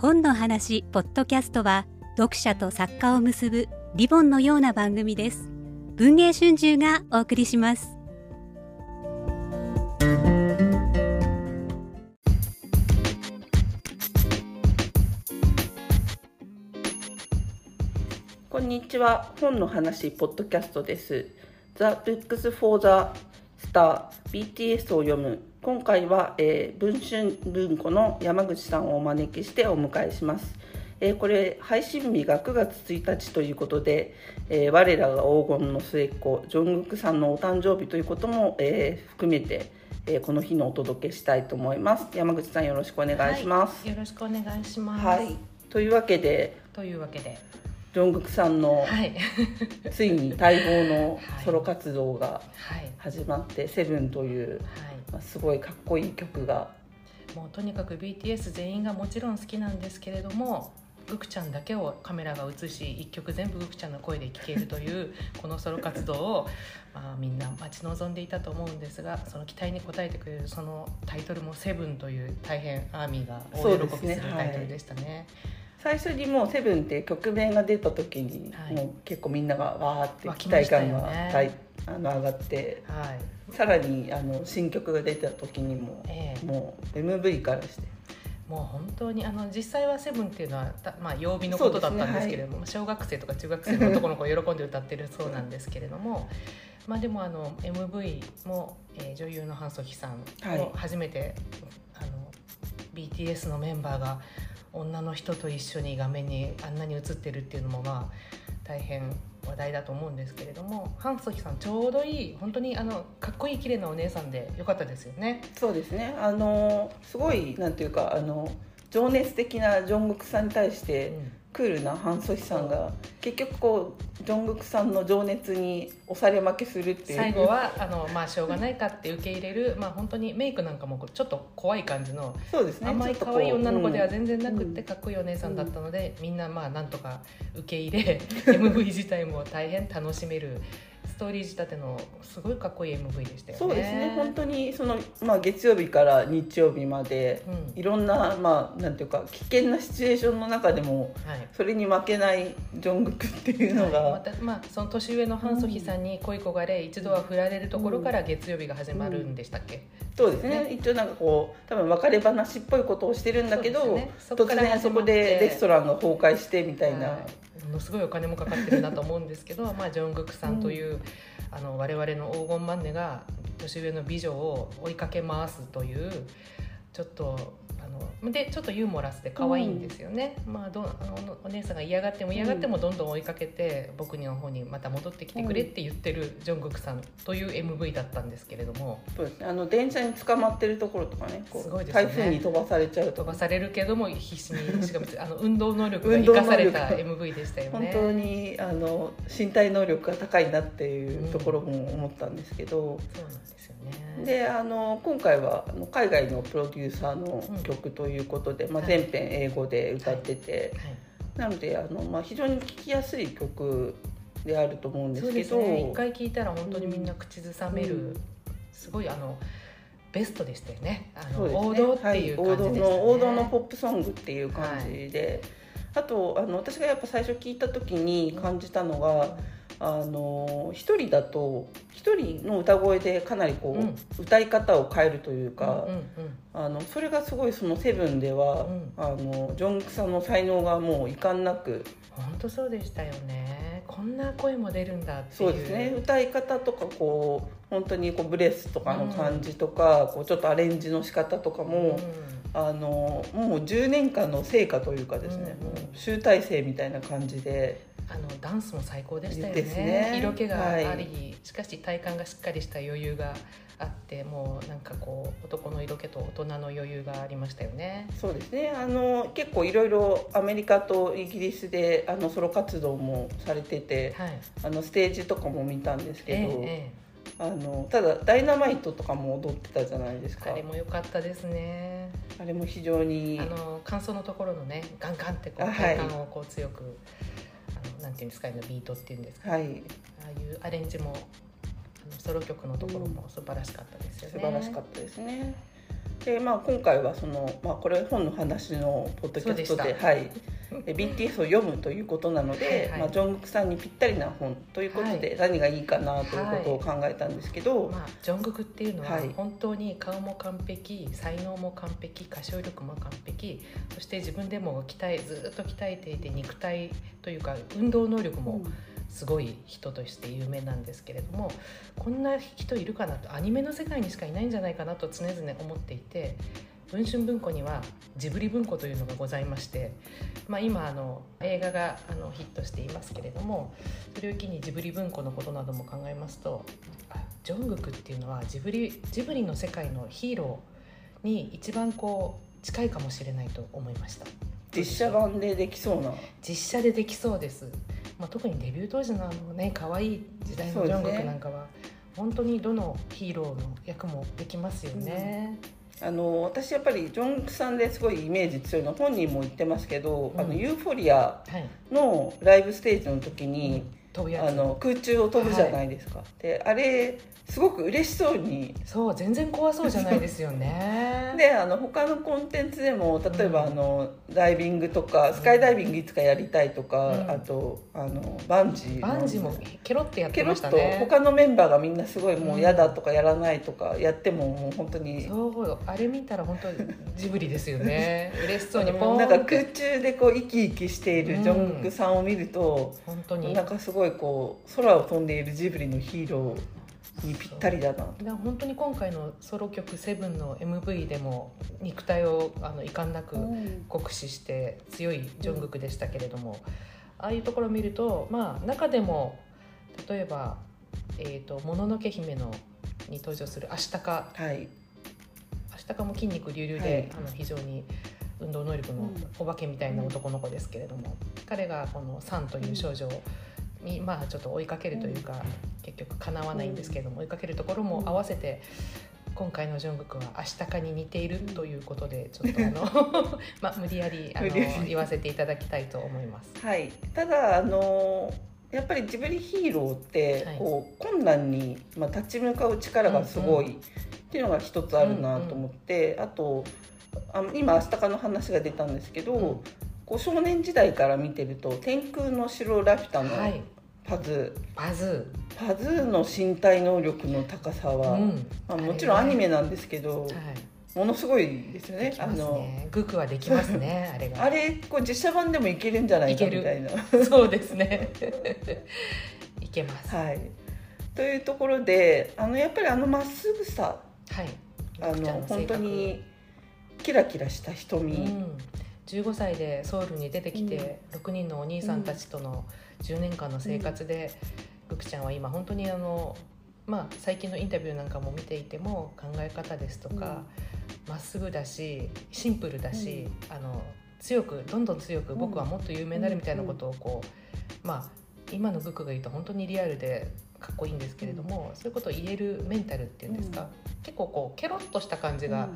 本の話ポッドキャストは読者と作家を結ぶリボンのような番組です。文藝春秋がお送りします。こんにちは。本の話ポッドキャストです。The Books for the Star BTS を読む。今回は、えー、文春文庫の山口さんをお招きしてお迎えします、えー、これ配信日が9月1日ということで、えー、我らが黄金の末っ子ジョングクさんのお誕生日ということも、えー、含めてえー、この日のお届けしたいと思います。山口さんよろしくお願いします、はい、よろしくお願いします。はい。というわけでというわけでジョングクさんの、はい、ついに待望の ソロ活動が始まって「セブンという、はい。まあ、すごいかっこいい曲が。もうとにかく BTS 全員がもちろん好きなんですけれどもグクちゃんだけをカメラが映し一曲全部グクちゃんの声で聴けるというこのソロ活動を、まあ、みんな待ち望んでいたと思うんですがその期待に応えてくれるそのタイトルも「セブンという大変アーミーが大喜びするタイトルでしたね。最初にもう「セブンって曲名が出た時に、はい、もう結構みんながわーって期待感が、ね、あの上がって、はい、さらにあの新曲が出た時にも、えー、もう MV からして。もう本当にあの実際は「セブンっていうのは、まあ、曜日のことだったんですけれども、ねはい、小学生とか中学生の男の子喜んで歌ってるそうなんですけれどもまあでもあの MV も、えー、女優のハン・ソヒさんも初めて、はい、あの BTS のメンバーが女の人と一緒に画面にあんなに映ってるっていうのもまあ大変話題だと思うんですけれどもハンソキさんちょうどいい本当にあのかっこいい綺麗なお姉さんでよかったですよね。そうですねあのすごいなんていうかあの情熱的なジョングクさんに対して、うんクールなハン・ソヒさんが結局こうジョングクさんの情熱に押され負けするっていう。最後はあの、まあ、しょうがないかって受け入れる、まあ、本当にメイクなんかもちょっと怖い感じのそうです、ね、甘い可愛い女の子では全然なくってかっこいいお姉さんだったので、みんなまあなんとか受け入れ MV 自体も大変楽しめるストーリー仕立てのすごいかっこいい MV でしたよね。そうですね。本当にその、まあ、月曜日から日曜日まで、うん、いろんな,、まあ、なんていうか危険なシチュエーションの中でも、はい、それに負けないジョングクっていうのが、はい、またまあ、その年上のハン・ソヒさんに恋焦がれ、うん、一度は振られるところから月曜日が始まるんでしたっけ、うん、そうですね。一応なんかこう多分別れ話っぽいことをしてるんだけど、ね、突然そこでレストランが崩壊してみたいな。はいものすごいお金もかかってるなと思うんですけど、まあ、ジョングクさんという、うん、あの我々の黄金マンネが年上の美女を追いかけ回すというちょっとでちょっとユーモラスで可愛いんですよね、うん、まあどあのお姉さんが嫌がっても嫌がってもどんどん追いかけて、うん、僕の方にまた戻ってきてくれって言ってるジョングクさんという MV だったんですけれども。そうです。ねあの電車に捕まってるところとかねすごいですね。台風に飛ばされちゃう飛ばされるけども必死に しかもあの運動能力が生かされた MV でしたよね。本当にあの身体能力が高いなっていうところも思ったんですけど、うん、そうなんですよね。であの今回はあの海外のプロデューサーの曲ということで、まあ、全編英語で歌ってて、なのであの、まあ、非常に聴きやすい曲であると思うんですけどね、一回聴いたら本当にみんな口ずさめる、うん、すごいあのベストでしたよね。あの、ね、王道っていう感じでね。はい、王道の王道のポップソングっていう感じで、はい、あとあの私がやっぱ最初聞いた時に感じたのが、うんあの一人だと一人の歌声でかなりこう、うん、歌い方を変えるというか、うんうんうん、あのそれがすごいその「セブンでは、うん、あのジョンクさんの才能がもう遺憾なく本当そうでしたよね。こんな声も出るんだってそうですね。歌い方とかこう本当にこうブレスとかの感じとか、うん、こうちょっとアレンジの仕方とかも、うん、あのもう10年間の成果というかですね、うんうん、集大成みたいな感じで。あのダンスも最高でしたよね、ね、色気があり、はい、しかし体幹がしっかりした余裕があってもうなんかこう男の色気と大人の余裕がありましたよね。そうですね。あの結構いろいろアメリカとイギリスであのソロ活動もされてて、はい、あのステージとかも見たんですけど。えーえーあのただダイナマイトとかも踊ってたじゃないですか。あれも良かったですね。あれも非常にあの感想のところのねガンガンってこう体幹をこう強くなんていうんですかビートっていうんですか、はい、ああいうアレンジもソロ曲のところも素晴らしかったですよね、うん、素晴らしかったですね。でまあ、今回はその、まあ、これ本の話のポッドキャストではい、え BTS を読むということなので、はいはい。まあ、ジョングクさんにぴったりな本ということで、何がいいかなということを考えたんですけど、まあ、ジョングクっていうのははい。本当に顔も完璧才能も完璧歌唱力も完璧そして自分でも鍛えずっと鍛えていて肉体というか運動能力もすごい人として有名なんですけれどもこんな人いるかなとアニメの世界にしかいないんじゃないかなと常々思っていて文春文庫にはジブリ文庫というのがございまして、まあ、今あの映画があのヒットしていますけれどもそれを機にジブリ文庫のことなども考えますとあジョングクっていうのはジブリジブリの世界のヒーローに一番こう近いかもしれないと思いました。実写版でできそうな。実写でできそうです、まあ、特にデビュー当時のあのね可愛い時代のジョングクなんかは、本当にどのヒーローの役もできますよね、あの私やっぱりジョンさんですごいイメージ強いの。本人も言ってますけど、うん。あのユーフォリアはいのライブステージの時に、あの空中を飛ぶじゃないですか、であれすごく嬉しそうに。そう全然怖そうじゃないですよね。であの他のコンテンツでも例えば、うん。あのダイビングとかスカイダイビングいつかやりたいとか、うん。あとあのバンジーの。バンジーもケロってやってケロッとましたね他のメンバーがみんなすごいもう嫌だとかやらないとかやってももう本当に。そうあれ見たら本当ジブリですよね。嬉しそうにポーンもうなんか空中でこう生き生きしているジョングクさんを見ると、本当に。なんかすごいこう空を飛んでいるジブリのヒーローにぴったりだなと。本当に今回のソロ曲「セブンの MV でも肉体をあの遺憾なく酷使して強いジョングクでしたけれども、ああいうところを見るとまあ中でも例えば「えーともののけ姫の」に登場するアシタカ。はい、アシタカも筋肉隆々で、はい。あの非常に運動能力のお化けみたいな男の子ですけれども、彼がこのサンという少女に、まあちょっと追いかけるというか、結局かなわないんですけれども、追いかけるところも合わせて。今回のジョングクはアシタカに似ているということでちょっとあの まあ無理やりあの言わせていただきたいと思います。はい、ただあのやっぱりジブリヒーローってはい。こう、困難に、まあ、立ち向かう力がすごいっていうのが一つあるなと思って、あとあの今アスタカの話が出たんですけど、うんこう少年時代から見てると「天空の城ラピュタ」のはい、パズ、パズ。パズーの身体能力の高さー、は、うん。まあ、もちろんアニメなんですけど、はい、ものすごいですよね。できますあのね。グクはできますね、あれが。あれこう実写版でもいけるんじゃないかみたいな。そうですね。いけます。ははい、というところであのやっぱりあのまっすぐさ。い。あの本当にキラキラした瞳、うん、15歳でソウルに出てきて、6人のお兄さんたちとの10年間の生活で、グクちゃんは今本当にあの、まあ、最近のインタビューなんかも見ていても考え方ですとかま、っすぐだしシンプルだし、あの強くどんどん強く僕はもっと有名になるみたいなことをこう、まあ今のグクが言うと本当にリアルでかっこいいんですけれども、そういうことを言えるメンタルっていうんですか、結構こうケロッとした感じが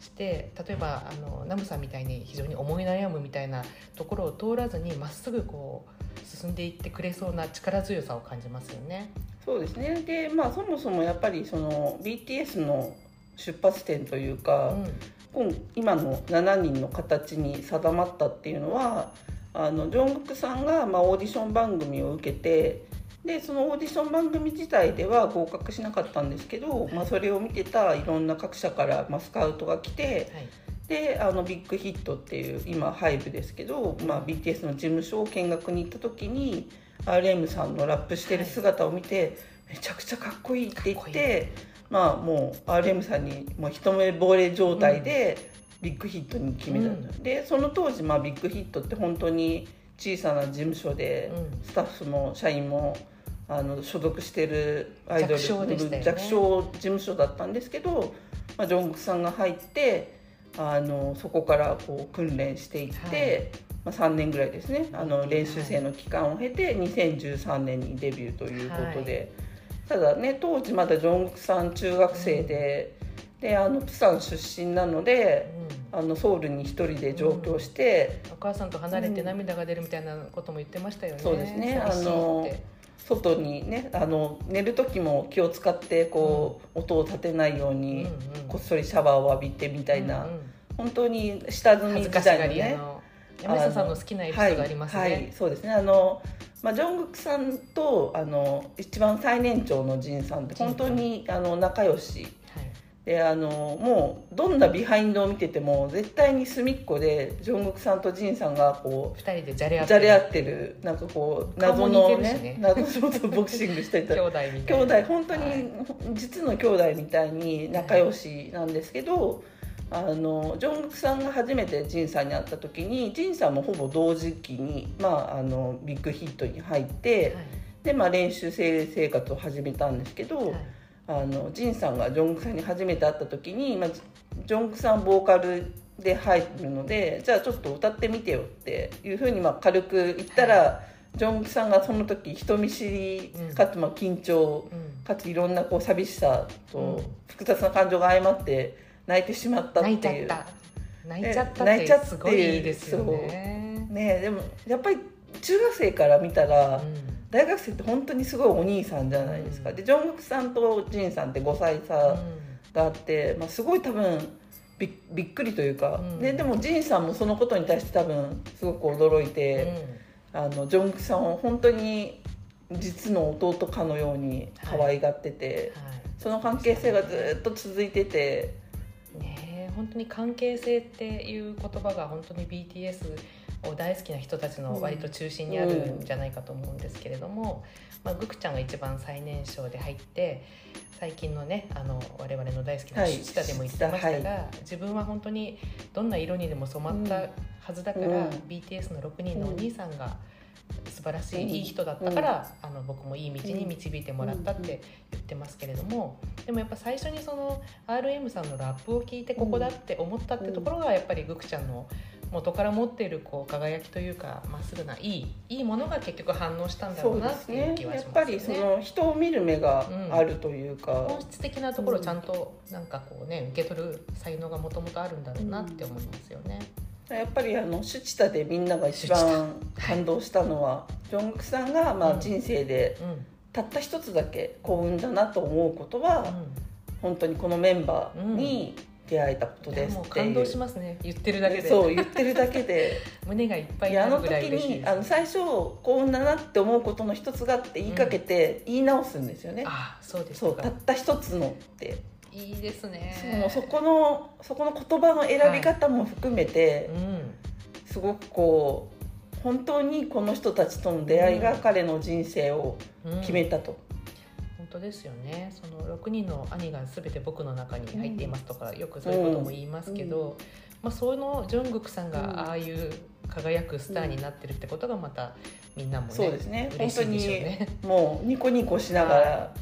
して例えばあのナムさんみたいに非常に思い悩むみたいなところを通らずにまっすぐこう進んでいってくれそうな力強さを感じますよね。そうですね。でまあそもそもやっぱりその BTS の出発点というか、今今の7人の形に定まったっていうのはあのジョングクさんが、まあ、オーディション番組を受けてでそのオーディション番組自体では合格しなかったんですけど、まあ、それを見てたいろんな各社から、まあ、スカウトが来てはい。であのビッグヒットっていう今ハイブですけど、まあ、BTS の事務所を見学に行った時に RM さんのラップしてる姿を見て、めちゃくちゃかっこいいって言ってまあもう RM さんにもう一目惚れ状態でビッグヒットに決めたの、うん。でその当時、まあ、ビッグヒットって本当に小さな事務所で、うん。スタッフも社員もあの所属してるアイドル弱小ね弱小事務所だったんですけど、まあ、ジョングクさんが入ってあのそこからこう訓練していって、まあ、3年ぐらいですね。あの練習生の期間を経て2013年にデビューということで、ただね当時まだジョングクさん中学生で、であのプサン出身なのでうん。あのソウルに一人で上京して。お母さんと離れて涙が出るみたいなことも言ってましたよね。そうですね。あの外にねあの寝る時も気を使ってこう、音を立てないように、うんうん。こっそりシャワーを浴びてみたいな、うんうん。本当に下積み時代のねり屋の山下さんの好きなエピソードありますね、はいはいそうですね。あの、まあ、ジョングクさんとあの一番最年長のジンさんって本当にあの仲良し。はいであのもうどんなビハインドを見てても絶対に隅っこでジョングクさんとジンさんがこう二人でじゃれ合ってる。なんかこう謎のねね。謎のボクシングしてた。兄弟みた兄いな。弟本当に、はい。実の兄弟みたいに仲良しなんですけど、あのジョングクさんが初めてジンさんに会った時にジンさんもほぼ同時期に、まあ、あのビッグヒットに入って、で、まあ、練習生生活を始めたんですけど、はいはいあのジンさんがジョングクさんに初めて会った時に、まあ、ジジョングクさんボーカルで入るのでじゃあちょっと歌ってみてよっていうふうにまあ軽く言ったら、ジョングクさんがその時人見知りかつまあ緊張、うん。かついろんなこう寂しさとうん。複雑な感情が相まって泣いてしまったって泣いいうちゃった。泣いちゃったっ泣いちゃっててすごいいいですよね。ねでもやっぱり中学生から見たら、うん大学生って本当にすごいお兄さんじゃないですか、うん。でジョングクさんとジンさんって5歳差があって、まあ、すごい多分びびっくりというか、うん。ででもジンさんもそのことに対して多分すごく驚いて、あのジョングクさんを本当に実の弟かのように可愛がってて、うんはい。その関係性がずっと続いてて。ねえ本当に関係性っていう言葉が本当に BTS を大好きな人たちの割と中心にあるんじゃないかと思うんですけれども、まあ、グクちゃんが一番最年少で入って最近のねあの我々の大好きなはいシチタでも言ってましたが、は自分は本当にどんな色にでも染まったはずだから、うん。BTS の6人のお兄さんが素晴らしい、うん。いい人だったから、あの僕もいい道に導いてもらったって言ってますけれども、でもやっぱ最初にその RM さんのラップを聞いてここだって思ったってところがやっぱりグクちゃんの元から持っているこう輝きというかまっすぐないいいいものが結局反応したんだろそうなっていうすね気はしますよね。やっぱりその人を見る目があるというか、本質的なところをちゃん。となんかこうね受け取る才能がもともとあるんだろうなって思いますよね。やっぱりあのシュチタでみんなが一番感動したのは、ジョングクさんがまうんあ人生でうんたった一つだけ幸運だなと思うことは、本当にこのメンバーに出会えたことうん、ですっていう。感動しますね。言ってるだけで。そう言ってるだけで。胸がいっぱいいやあの時になるぐらい嬉しいです。にあの最初幸運だなって思うことの一つがって言いかけて言い直すんですよね、あそうですそうたった一つのって。いいですね。もうそこのそこの言葉の選び方も含めて、うん。すごくこう本当にこの人たちとの出会いが彼の人生をうん決めたと、本当ですよね。その6人の兄が全て僕の中に入っていますとか、よくそういうことも言いますけど、まあ、そのジョングクさんうん。がああいう輝くスターになってるってことがまたみんなもね、そうですね。本当嬉しいでしょうにね。もうニコニコしながら、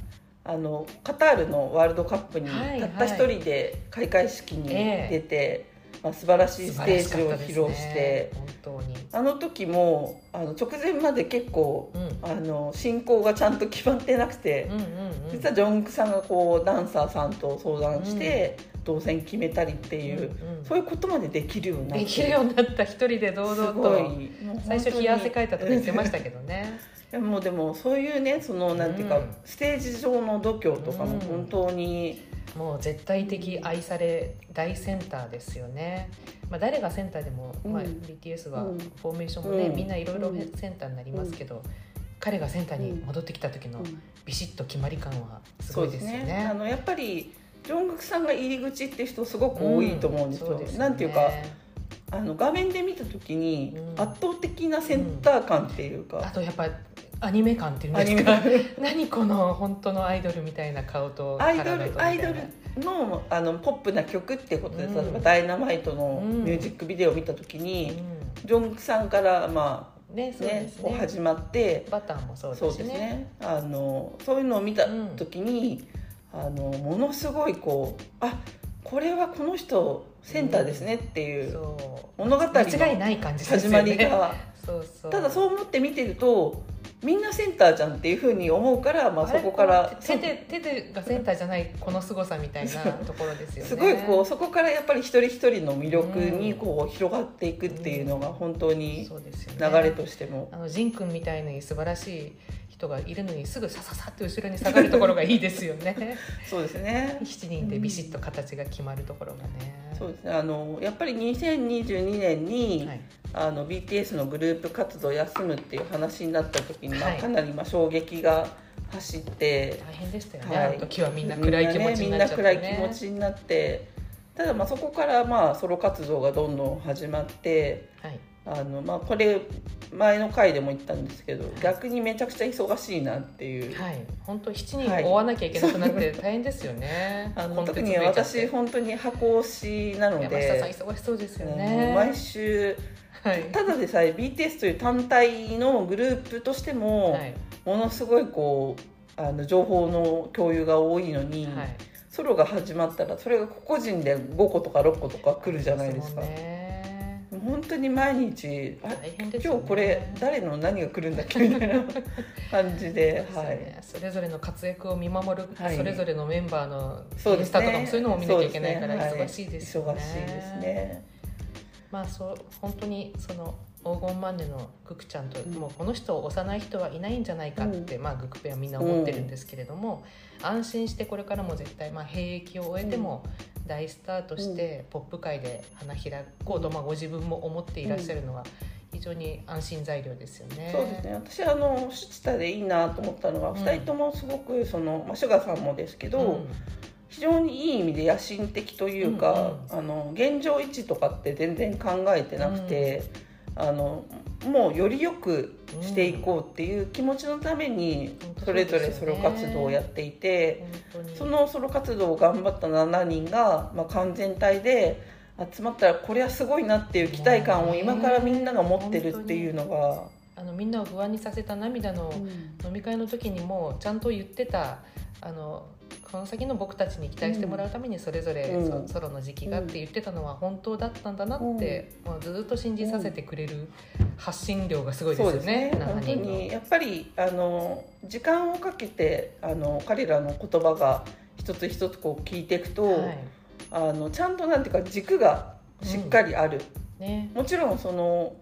あのカタールのワールドカップにはいたった一人で開会式にええ。出て、まあ、素晴らしいステージを披露して、ね。本当に、あの時もあの直前まで結構うん、あの進行がちゃんと決まってなくて、うんうんうん。実はジョングクさんがこうダンサーさんと相談して、動線決めたりっていう、うんうん。そういうことまでできるようになって。できるようになった一人で堂々すごい。と最初冷や汗かいたとか言ってましたけどね。いやもうでもそういうねそのなんていうか、うん。ステージ上の度胸とかもうん本当に、もう絶対的愛され大センターですよね。まあ、誰がセンターでも、まあ、うん BTS はうん。フォーメーションもね、うん。みんないろいろうん。センターになりますけど、彼がセンターに戻ってきた時のビシッと決まり感はすごいですよね。あのやっぱりジョングクさんが入り口って人すごく多いと思うんですよ。そうよねなんていうかあの画面で見た時にうん。圧倒的なセンター感っていうか、あとやっぱアニメ感っていうんですか？何この本当のアイドルみたいな顔とアイドルアイドルのあのポップな曲ってことで、うん。例えば「ダイナマイト」のうん。ミュージックビデオを見た時に、うジョングクさんからまん、ねあそうですね。始まってバターもそうだしね。そうですね。あのそういうのを見た時に、あのものすごいこうあこれはこの人センターですねっていう物語の間違いない感じです始まりが、そうそう。ただそう思って見てるとみんなセンターじゃんっていうふうに思うから、まあ、そこから手で手でがセンターじゃないこの凄さみたいなところですよね。すごいこうそこからやっぱり一人一人の魅力にこう広がっていくっていうのが本当に流ね。れとしても。あのジン君みたいに素晴らしいがいるのにすぐさささって後ろに下がるところがいいですよね。そうですね。7人でビシッと形が決まるところがね、そうですね。あのやっぱり2022年に、はい。あの BTS のグループ活動を休むっていう話になった時に、まあはいかなりまあ衝撃が走って、大変でしたよね、はい。時はみんな暗い気持ちにななっちゃって、ねね。みんな暗い気持ちになってただまあそこからまあソロ活動がどんどん始まってはいあのまあこれ前の回でも言ったんですけど逆にめちゃくちゃ忙しいなっていう。はい、本当7人はい追わなきゃいけなくなって 大変ですよね。あの特に私本当に箱推しなのでさん忙しそうですよね。毎週はい。ただでさえ BTS という単体のグループとしても、はい。ものすごいこうあの情報の共有が多いのに、はい。ソロが始まったらそれが個人で5個とか6個とか来るじゃないですか。本当に毎日ね今日これ誰の何が来るんだっけみたいな感じで、はい。ねそれぞれの活躍を見守る、はいそれぞれのメンバーのインスタとかもね。そういうのも見なきゃいけないから忙しいですよね。忙しいですね。まあそう本当にその黄金マネのグクちゃんと、うん。もうこの人を幼い人はいないんじゃないかって、まあグクペはみんな思ってるんですけれども、安心してこれからも絶対まあ兵役を終えても大スターとしてポップ界で花開こうと、まあご自分も思っていらっしゃるのは非常に安心材料ですよね。そうですね。私あのシュチタでいいなと思ったのは、うん。2人ともすごくその、まあ、シュガーさんもですけど、うん。非常にいい意味で野心的というか、あの現状維持とかって全然考えてなくて、あのもうより良くしていこうっていう気持ちのためにうん。それぞれソロ活動をやっていて、そのソロ活動を頑張った7人が、まあ、完全体で集まったらこれはすごいなっていう期待感を今からみんなが持ってるっていうのが。あのみんなを不安にさせた涙の飲み会の時にもちゃんと言ってたあのこの先の僕たちに期待してもらうためにそれぞれうん。そソロの時期がって言ってたのは本当だったんだなって、まあ、ずっと信じさせてくれる発信量がすごいですよね。ね。本7当にやっぱりあの時間をかけてあの彼らの言葉が一つ一つこう聞いていくと、はい。あのちゃんとなんていうか軸がしっかりある、ね。もちろんその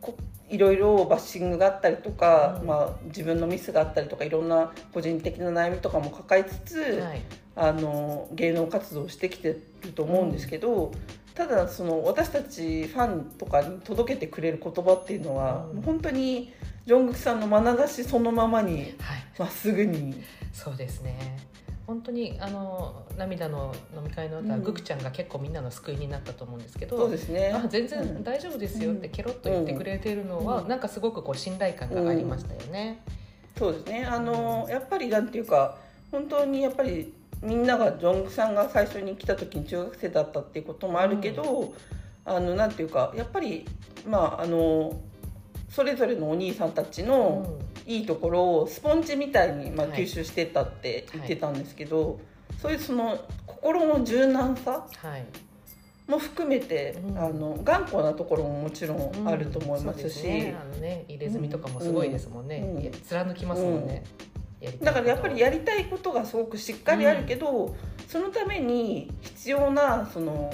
こいろいろバッシングがあったりとか、うん。まあ、自分のミスがあったりとかいろんな個人的な悩みとかも抱えつつ、はい。あの芸能活動をしてきてると思うんですけど、ただその私たちファンとかに届けてくれる言葉っていうのは、うん。本当にジョングクさんの眼差しそのままにはい。まっすぐにそうですね本当にあの涙の飲み会の後は、うん。グクちゃんが結構みんなの救いになったと思うんですけどそうですね。あ全然うん。大丈夫ですよってケロッと言ってくれてるのは、うん。なんかすごくこう信頼感がありましたよね。そうですね。あのやっぱりなんていうか本当にやっぱりみんながジョングクさんが最初に来た時に中学生だったっていうこともあるけど、あのなんていうかやっぱりまああのそれぞれのお兄さんたちの、いいところをスポンジみたいに、まあ、はい。吸収してったって言ってたんですけど、そういうその心の柔軟さはい、も含めて、うん。あの頑固なところももちろんあると思いますし、そうでね、あのね入れ墨とかもすごいですもんね、うん。貫きますもんね、だからやっぱりやりりたいことがすごくしっかりあるけど、そのために必要なその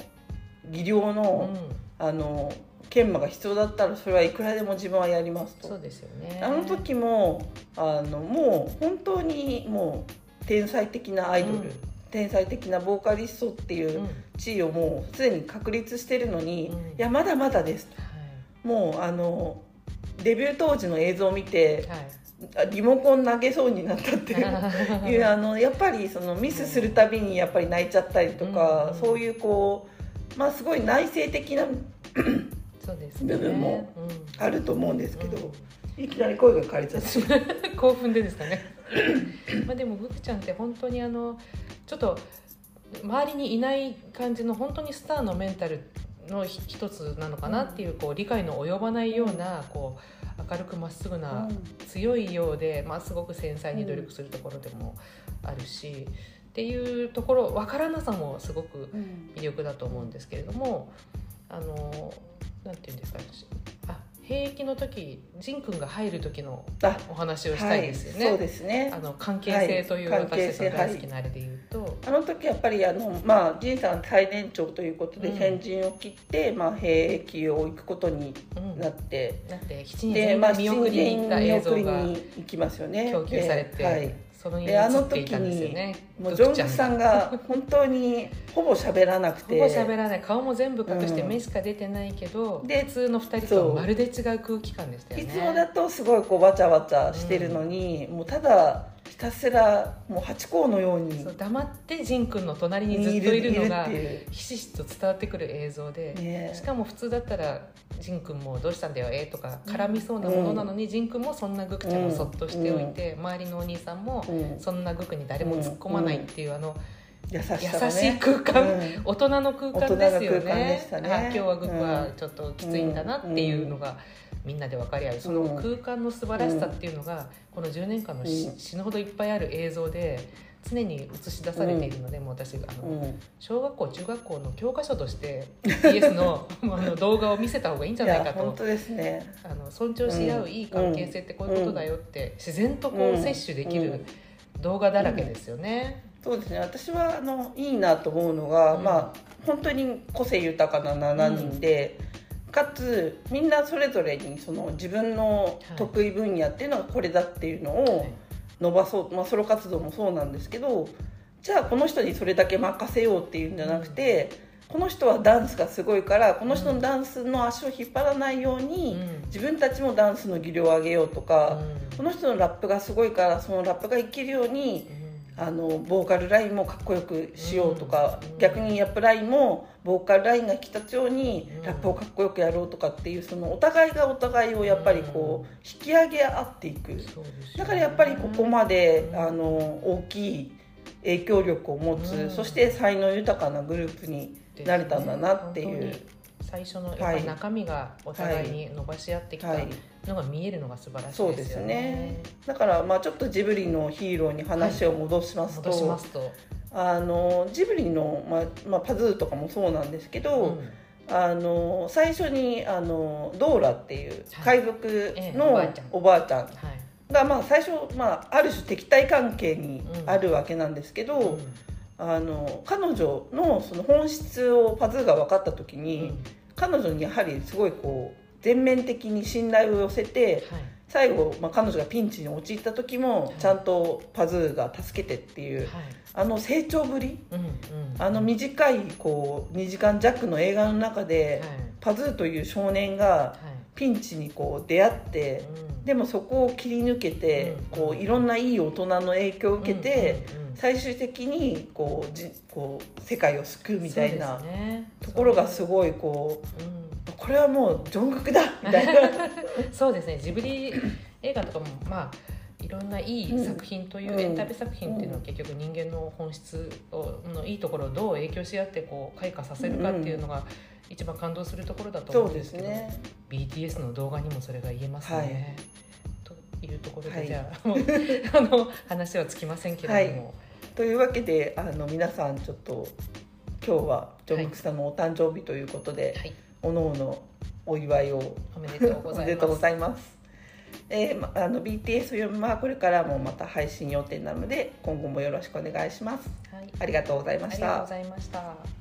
技量の,、あの研磨が必要だったらそれはいくらでも自分はやりますと。そう。ですよね。あの時もあのもう本当にもう天才的なアイドル、うん。天才的なボーカリストっていううん。地位をもうすでに確立してるのに、うん。いやまだまだです。もうあのデビュー当時の映像を見てはい。あリモコン投げそうになったっていう あのやっぱりそのミスするたびにやっぱり泣いちゃったりとか、うん。そういうこうまあすごい内省的な部分もうん。あると思うんですけど、うん。いきなり声が枯れちゃって。興奮でですかね。まあでもグクちゃんって本当にあのちょっと周りにいない感じの本当にスターのメンタルのひ一つなのかなっていうこう理解の及ばないようなこう明るくまっすぐな強いようで、まあ、すごく繊細に努力するところでもあるし、っていうところ分からなさもすごく魅力だと思うんですけれどもあのなんていうんですかあ兵役の時ジン君が入る時のあお話をしたいですよね、はい、そうですね。あの関係性という、はい私の大好きなあれで言うと、あの時やっぱりあの、まあ、仁さん最年長ということでうん。先陣を切って、まあ、兵役を行くことにうんなって、だって7人で、全まあ、部見送りに行った映像がに行きますよね。供給されて、ではいそのであの映っていたんですよね。もうジョングクさんが本当にほぼ喋らなくて。ほぼ喋らない。顔も全部隠してうん。目しか出てないけど、で普通の2人とはまるで違う空気感でしたよね。いつもだとすごいこうわちゃわちゃしてるのに、もうただひたすらもうハチ公のように黙ってジン君の隣にずっといるのがひしひしと伝わってくる映像で、ね。しかも普通だったらジン君も「どうしたんだよえ」とか絡みそうなものなのに、ジン君もそんなグクちゃんをそっとしておいて、周りのお兄さんもうん。そんなグクに誰も突っ込まないっていう、あの優しさ優しい空間、うん。大人の空間ですよね。ね。あ今日はグクはちょっときついんだなっていうのが、みんなで分かり合う。その空間の素晴らしさっていうのが、この10年間のし、うん。死ぬほどいっぱいある映像で常に映し出されているので、もう私あの、うん。小学校中学校の教科書として BS の あの動画を見せた方がいいんじゃないかと。いや本当ですね。あの尊重し合ういい関係性ってこういうことだよって自然とこううん摂取できるうん。動画だらけですよね。そうですね。私はあのいいなと思うのが、うん。まあ本当に個性豊かな7人で、かつみんなそれぞれにその自分の得意分野っていうのがこれだっていうのを伸ばそう、まあ、ソロ活動もそうなんですけどじゃあこの人にそれだけ任せようっていうんじゃなくて、この人はダンスがすごいからこの人のダンスの足を引っ張らないように、うん。自分たちもダンスの技量を上げようとか、うん。この人のラップがすごいからそのラップが生きるようにあのボーカルラインもかっこよくしようとか、うん。逆にラップラインもボーカルラインが引き立つようにうん。ラップをかっこよくやろうとかっていうそのお互いがお互いをやっぱりこう引き上げ合っていく。だからやっぱりここまでうん。あの大きい影響力を持つ、うん。そして才能豊かなグループになれたんだなっていう。最初のやっぱり中身がお互いに伸ばし合ってきたはい。のが見えるのが素晴らしいそうですよね。ね。だからまあちょっとジブリのヒーローに話を戻しますと、すと、あのジブリの、まあまあ、パズーとかもそうなんですけど、うん。あの最初にあのドーラっていう海賊ええのおばあちゃんが、まあ、最初、まあ、ある種敵対関係にあるわけなんですけど、うんあの彼女のその本質をパズーが分かった時に、彼女にやはりすごいこう全面的に信頼を寄せてはい。最後、まあ、彼女がピンチに陥った時もちゃんとパズーが助けてっていうはい。あの成長ぶりうんうんあの短いこう2時間弱の映画の中で、はい。パズーという少年がはい。ピンチにこう出会ってうん。でもそこを切り抜けてうん。こういろんないい大人の影響を受けてうんうんうん最終的にこうじこう世界を救うみたいなところがすごいこうん。うこれはもうジョングクだみたいな。そうですね。ジブリ映画とかもまあいろんないい作品という、うん。エンタメ作品っていうのは結局人間の本質をのいいところをどう影響し合ってこう開花させるかっていうのが一番感動するところだと思うんですすけど、ね。BTS の動画にもそれが言えますね。というところで、はい。じゃあ あの話はつきませんけれども、というわけであの皆さんちょっと今日はジョングクさんのお誕生日ということで、はい、おのおのお祝いをおめでとうごおざいます。めでとうございます。えーまあの BTS 読むはこれからもまた配信予定なので今後もよろしくお願いします。はい、ありがとうございましたありがとうご。ざいました。